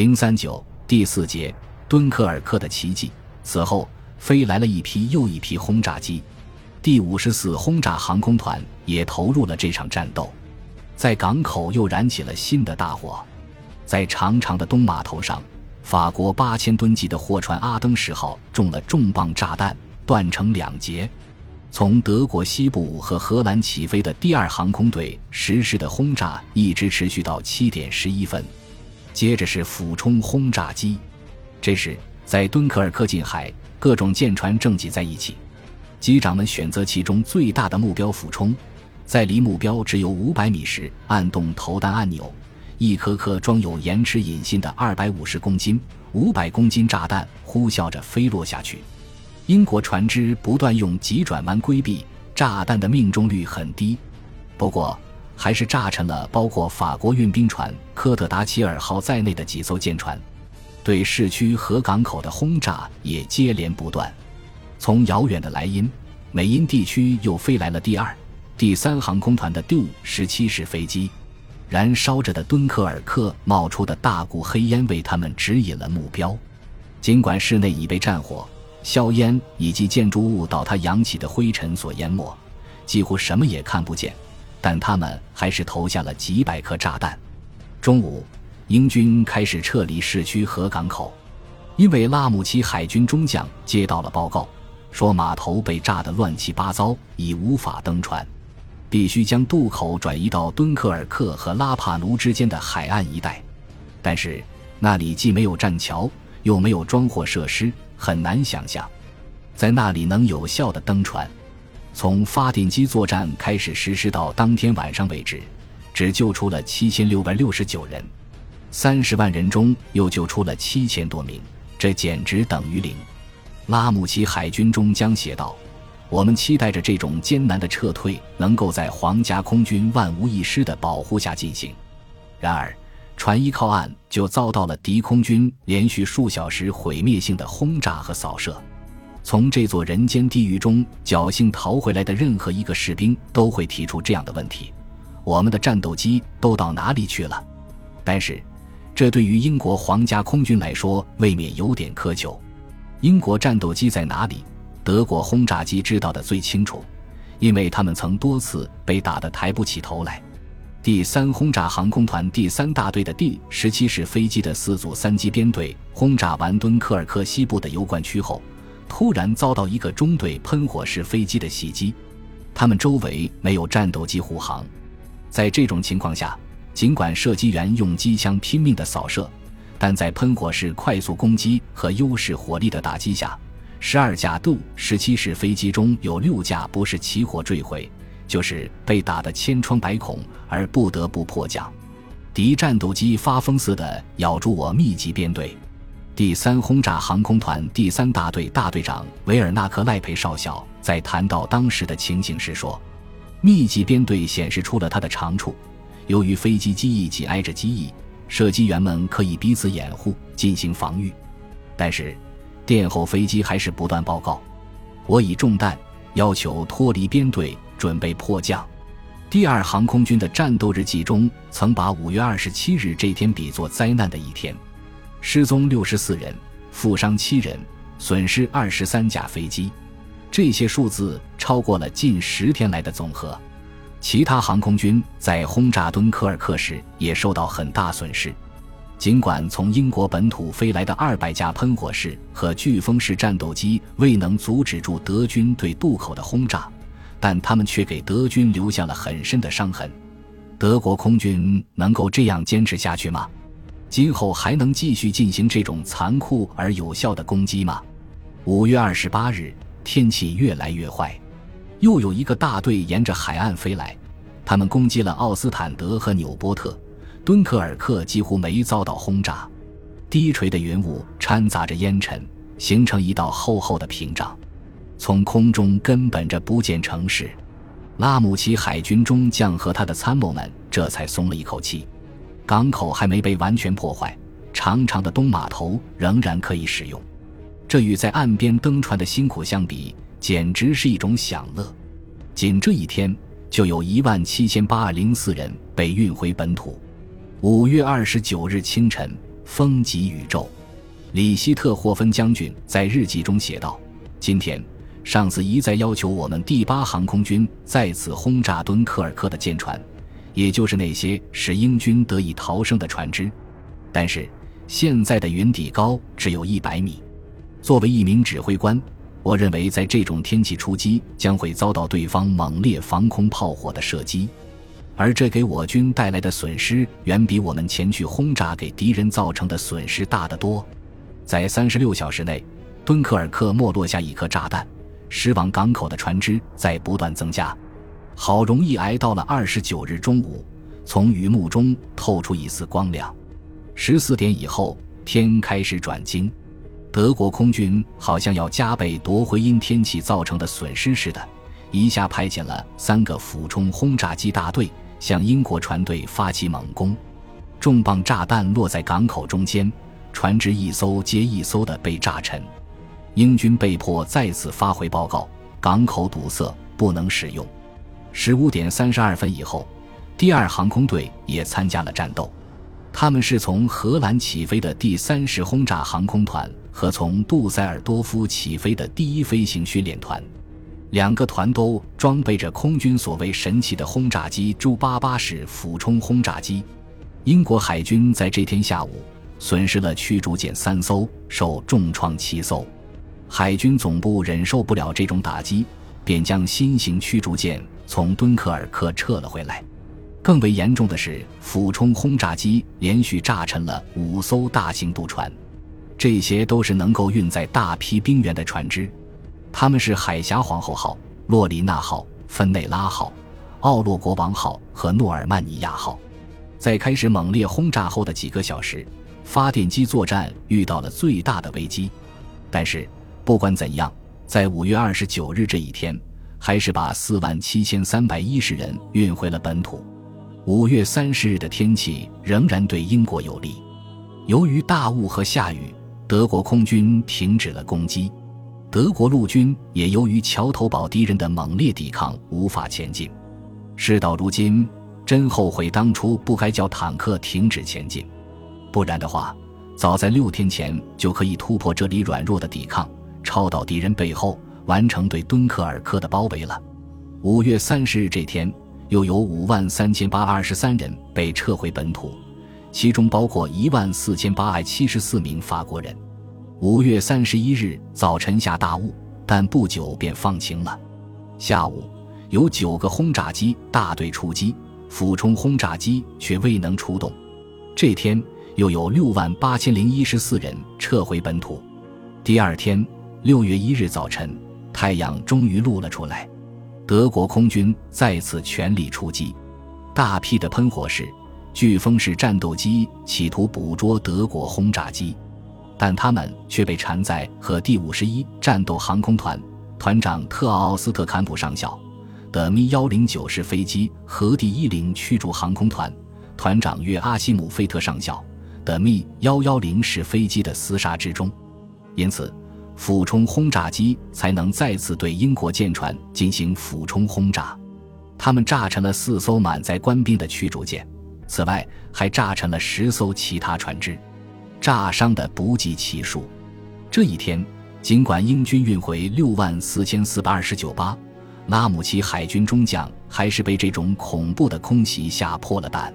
零三九第四节敦刻尔克的奇迹。此后飞来了一批又一批轰炸机，第五十四轰炸航空团也投入了这场战斗，在港口又燃起了新的大火。在长长的东码头上，法国八千吨级的货船阿登十号中了重磅炸弹，断成两截。从德国西部和荷兰起飞的第二航空队实施的轰炸一直持续到七点十一分，接着是俯冲轰炸机。这时，在敦刻尔克近海，各种舰船正挤在一起，机长们选择其中最大的目标俯冲，在离目标只有五百米时按动投弹按钮，一颗颗装有延迟引信的二百五十公斤、五百公斤炸弹呼啸着飞落下去。英国船只不断用急转弯规避炸弹的命中率很低，不过还是炸沉了包括法国运兵船科特达齐尔号在内的几艘舰船。对市区和港口的轰炸也接连不断。从遥远的莱茵、美因地区又飞来了第二、第三航空团的 Do 十七式飞机，燃烧着的敦刻尔克冒出的大股黑烟为他们指引了目标。尽管室内已被战火。硝烟以及建筑物倒塌扬起的灰尘所淹没，几乎什么也看不见。但他们还是投下了几百颗炸弹。中午，英军开始撤离市区和港口，因为拉姆齐海军中将接到了报告，说码头被炸得乱七八糟，已无法登船，必须将渡口转移到敦刻尔克和拉帕奴之间的海岸一带。但是那里既没有栈桥，又没有装货设施。很难想象，在那里能有效的登船。从发电机作战开始实施到当天晚上为止，只救出了七千六百六十九人，三十万人中又救出了七千多名，这简直等于零。拉姆齐海军中将写道：“我们期待着这种艰难的撤退能够在皇家空军万无一失的保护下进行。”然而。船一靠岸，就遭到了敌空军连续数小时毁灭性的轰炸和扫射。从这座人间地狱中侥幸逃回来的任何一个士兵都会提出这样的问题：我们的战斗机都到哪里去了？但是，这对于英国皇家空军来说未免有点苛求。英国战斗机在哪里？德国轰炸机知道的最清楚，因为他们曾多次被打得抬不起头来。第三轰炸航空团第三大队的第十七式飞机的四组三机编队轰炸完敦刻尔克西部的油罐区后，突然遭到一个中队喷火式飞机的袭击。他们周围没有战斗机护航，在这种情况下，尽管射击员用机枪拼命的扫射，但在喷火式快速攻击和优势火力的打击下，十二架杜十七式飞机中有六架不是起火坠毁。就是被打得千疮百孔而不得不迫降，敌战斗机发疯似的咬住我密集编队。第三轰炸航空团第三大队大队长维尔纳克赖培少校在谈到当时的情形时说：“密集编队显示出了他的长处。由于飞机机翼紧挨着机翼，射击员们可以彼此掩护进行防御。但是，殿后飞机还是不断报告：我已中弹，要求脱离编队。”准备迫降。第二航空军的战斗日记中曾把五月二十七日这天比作灾难的一天，失踪六十四人，负伤七人，损失二十三架飞机。这些数字超过了近十天来的总和。其他航空军在轰炸敦刻尔克时也受到很大损失。尽管从英国本土飞来的二百架喷火式和飓风式战斗机未能阻止住德军对渡口的轰炸。但他们却给德军留下了很深的伤痕。德国空军能够这样坚持下去吗？今后还能继续进行这种残酷而有效的攻击吗？五月二十八日，天气越来越坏，又有一个大队沿着海岸飞来，他们攻击了奥斯坦德和纽波特，敦刻尔克几乎没遭到轰炸。低垂的云雾掺杂着烟尘，形成一道厚厚的屏障。从空中根本着不见城市，拉姆齐海军中将和他的参谋们这才松了一口气。港口还没被完全破坏，长长的东码头仍然可以使用。这与在岸边登船的辛苦相比，简直是一种享乐。仅这一天，就有一万七千八百零四人被运回本土。五月二十九日清晨，风极宇宙。里希特霍芬将军在日记中写道：“今天，上司一再要求我们第八航空军再次轰炸敦刻尔克的舰船，也就是那些使英军得以逃生的船只。但是，现在的云底高只有一百米。作为一名指挥官，我认为在这种天气出击将会遭到对方猛烈防空炮火的射击，而这给我军带来的损失远比我们前去轰炸给敌人造成的损失大得多。”在三十六小时内，敦刻尔克没落下一颗炸弹，驶往港口的船只在不断增加。好容易挨到了二十九日中午，从雨幕中透出一丝光亮。十四点以后，天开始转晴。德国空军好像要加倍夺回因天气造成的损失似的，一下派遣了三个俯冲轰炸机大队向英国船队发起猛攻。重磅炸弹落在港口中间。船只一艘接一艘的被炸沉，英军被迫再次发回报告：港口堵塞，不能使用。十五点三十二分以后，第二航空队也参加了战斗。他们是从荷兰起飞的第三十轰炸航空团和从杜塞尔多夫起飞的第一飞行训练团，两个团都装备着空军所谓神奇的轰炸机朱八八式俯冲轰炸机。英国海军在这天下午。损失了驱逐舰三艘，受重创七艘。海军总部忍受不了这种打击，便将新型驱逐舰从敦刻尔克撤了回来。更为严重的是，俯冲轰炸机连续炸沉了五艘大型渡船，这些都是能够运载大批兵员的船只。他们是海峡皇后号、洛丽娜号、芬内拉号、奥洛国王号和诺尔曼尼亚号。在开始猛烈轰炸后的几个小时。发电机作战遇到了最大的危机，但是不管怎样，在五月二十九日这一天，还是把四万七千三百一十人运回了本土。五月三十日的天气仍然对英国有利，由于大雾和下雨，德国空军停止了攻击，德国陆军也由于桥头堡敌人的猛烈抵抗无法前进。事到如今，真后悔当初不该叫坦克停止前进。不然的话，早在六天前就可以突破这里软弱的抵抗，抄到敌人背后，完成对敦刻尔克的包围了。五月三十日这天，又有五万三千八百二十三人被撤回本土，其中包括一万四千八百七十四名法国人。五月三十一日早晨下大雾，但不久便放晴了。下午有九个轰炸机大队出击，俯冲轰炸机却未能出动。这天。又有六万八千零一十四人撤回本土。第二天，六月一日早晨，太阳终于露了出来。德国空军再次全力出击，大批的喷火式、飓风式战斗机企图捕捉德国轰炸机，但他们却被缠在和第五十一战斗航空团团长特奥斯特坎普上校的咪幺零九式飞机和第一零驱逐航空团团长约阿西姆菲特上校。的密幺幺零式飞机的厮杀之中，因此，俯冲轰炸机才能再次对英国舰船进行俯冲轰炸。他们炸沉了四艘满载官兵的驱逐舰，此外还炸沉了十艘其他船只，炸伤的不计其数。这一天，尽管英军运回六万四千四百二十九巴，拉姆齐海军中将还是被这种恐怖的空袭吓破了胆。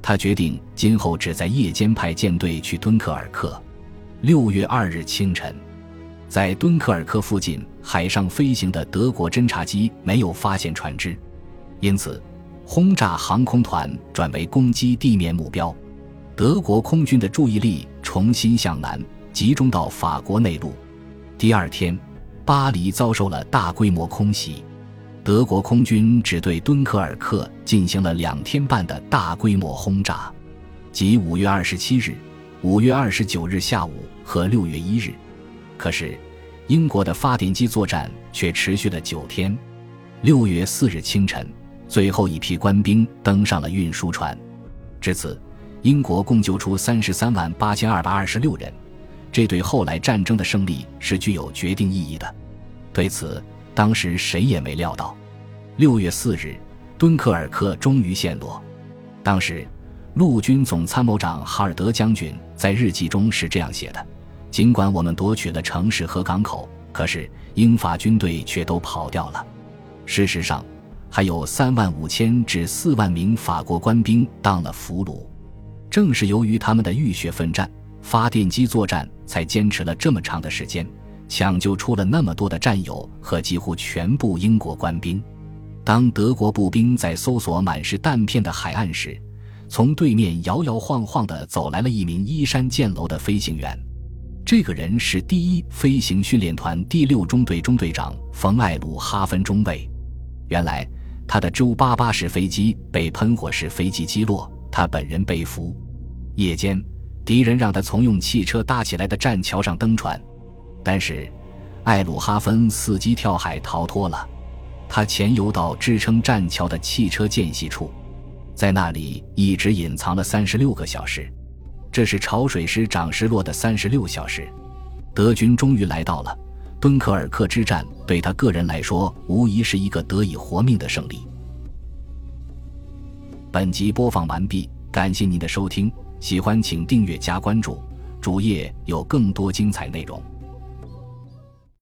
他决定今后只在夜间派舰队去敦刻尔克。六月二日清晨，在敦刻尔克附近海上飞行的德国侦察机没有发现船只，因此轰炸航空团转为攻击地面目标。德国空军的注意力重新向南集中到法国内陆。第二天，巴黎遭受了大规模空袭。德国空军只对敦刻尔克进行了两天半的大规模轰炸，即五月二十七日、五月二十九日下午和六月一日。可是，英国的发电机作战却持续了九天。六月四日清晨，最后一批官兵登上了运输船。至此，英国共救出三十三万八千二百二十六人，这对后来战争的胜利是具有决定意义的。对此。当时谁也没料到，六月四日，敦刻尔克终于陷落。当时，陆军总参谋长哈尔德将军在日记中是这样写的：尽管我们夺取了城市和港口，可是英法军队却都跑掉了。事实上，还有三万五千至四万名法国官兵当了俘虏。正是由于他们的浴血奋战、发电机作战，才坚持了这么长的时间，抢救出了那么多的战友和几乎全部英国官兵。当德国步兵在搜索满是弹片的海岸时，从对面摇摇晃晃地走来了一名衣衫渐楼的飞行员。这个人是第一飞行训练团第六中队中队长冯·艾鲁哈芬中尉。原来，他的 J-88 式飞机被喷火式飞机击落，他本人被俘。夜间，敌人让他从用汽车搭起来的栈桥上登船，但是艾鲁哈芬伺机跳海逃脱了。他潜游到支撑栈桥的汽车间隙处，在那里一直隐藏了三十六个小时。这是潮水师涨时落的三十六小时。德军终于来到了敦刻尔克之战，对他个人来说，无疑是一个得以活命的胜利。本集播放完毕，感谢您的收听，喜欢请订阅加关注，主页有更多精彩内容。